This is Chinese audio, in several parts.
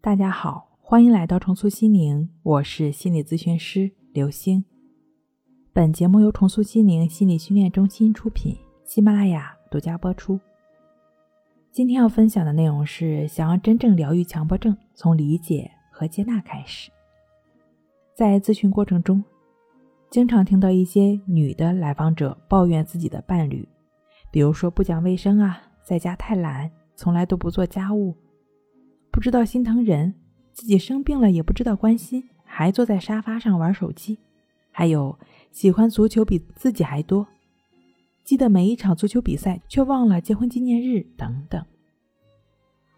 大家好，欢迎来到重塑心灵，我是心理咨询师刘星。本节目由重塑心灵心理训练中心出品，喜马拉雅独家播出。今天要分享的内容是：想要真正疗愈强迫症，从理解和接纳开始。在咨询过程中，经常听到一些女的来访者抱怨自己的伴侣，比如说不讲卫生啊，在家太懒，从来都不做家务。不知道心疼人，自己生病了也不知道关心，还坐在沙发上玩手机。还有喜欢足球比自己还多，记得每一场足球比赛，却忘了结婚纪念日等等。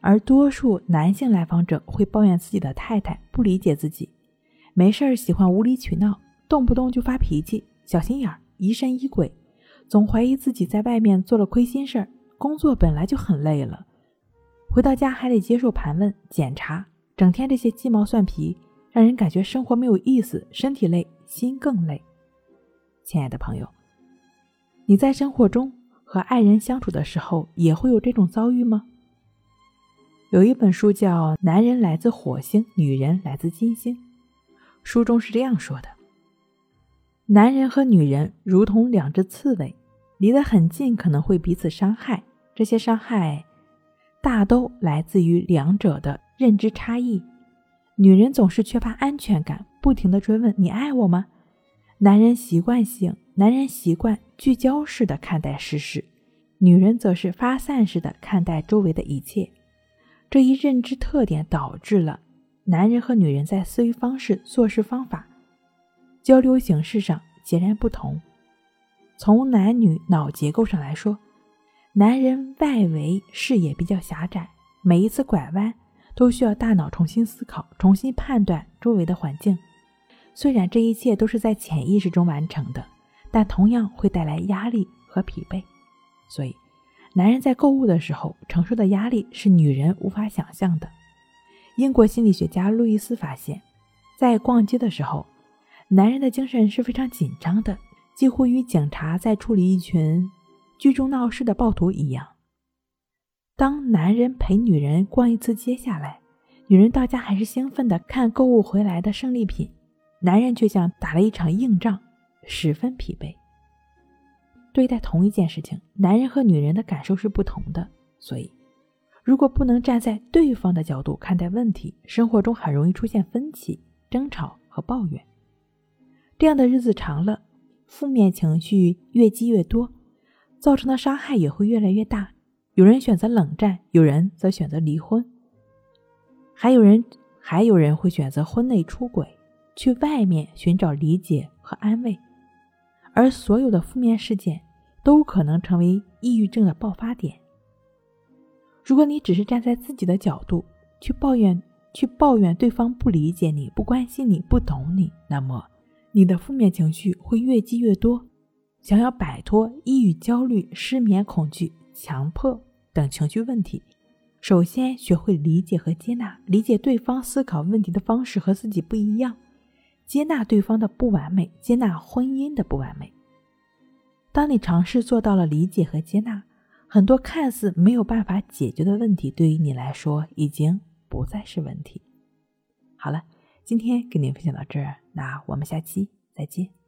而多数男性来访者会抱怨自己的太太不理解自己，没事儿喜欢无理取闹，动不动就发脾气，小心眼儿，疑神疑鬼，总怀疑自己在外面做了亏心事儿。工作本来就很累了。回到家还得接受盘问、检查，整天这些鸡毛蒜皮，让人感觉生活没有意思，身体累，心更累。亲爱的朋友，你在生活中和爱人相处的时候，也会有这种遭遇吗？有一本书叫《男人来自火星，女人来自金星》，书中是这样说的：男人和女人如同两只刺猬，离得很近，可能会彼此伤害。这些伤害。大都来自于两者的认知差异。女人总是缺乏安全感，不停的追问：“你爱我吗？”男人习惯性，男人习惯聚焦式的看待事实，女人则是发散式的看待周围的一切。这一认知特点导致了男人和女人在思维方式、做事方法、交流形式上截然不同。从男女脑结构上来说。男人外围视野比较狭窄，每一次拐弯都需要大脑重新思考、重新判断周围的环境。虽然这一切都是在潜意识中完成的，但同样会带来压力和疲惫。所以，男人在购物的时候承受的压力是女人无法想象的。英国心理学家路易斯发现，在逛街的时候，男人的精神是非常紧张的，几乎与警察在处理一群。剧中闹事的暴徒一样，当男人陪女人逛一次街下来，女人到家还是兴奋的看购物回来的胜利品，男人却像打了一场硬仗，十分疲惫。对待同一件事情，男人和女人的感受是不同的，所以如果不能站在对方的角度看待问题，生活中很容易出现分歧、争吵和抱怨。这样的日子长了，负面情绪越积越多。造成的伤害也会越来越大。有人选择冷战，有人则选择离婚，还有人还有人会选择婚内出轨，去外面寻找理解和安慰。而所有的负面事件都可能成为抑郁症的爆发点。如果你只是站在自己的角度去抱怨，去抱怨对方不理解你、不关心你、不懂你，那么你的负面情绪会越积越多。想要摆脱抑郁、焦虑、失眠、恐惧、强迫等情绪问题，首先学会理解和接纳，理解对方思考问题的方式和自己不一样，接纳对方的不完美，接纳婚姻的不完美。当你尝试做到了理解和接纳，很多看似没有办法解决的问题，对于你来说已经不再是问题。好了，今天跟您分享到这儿，那我们下期再见。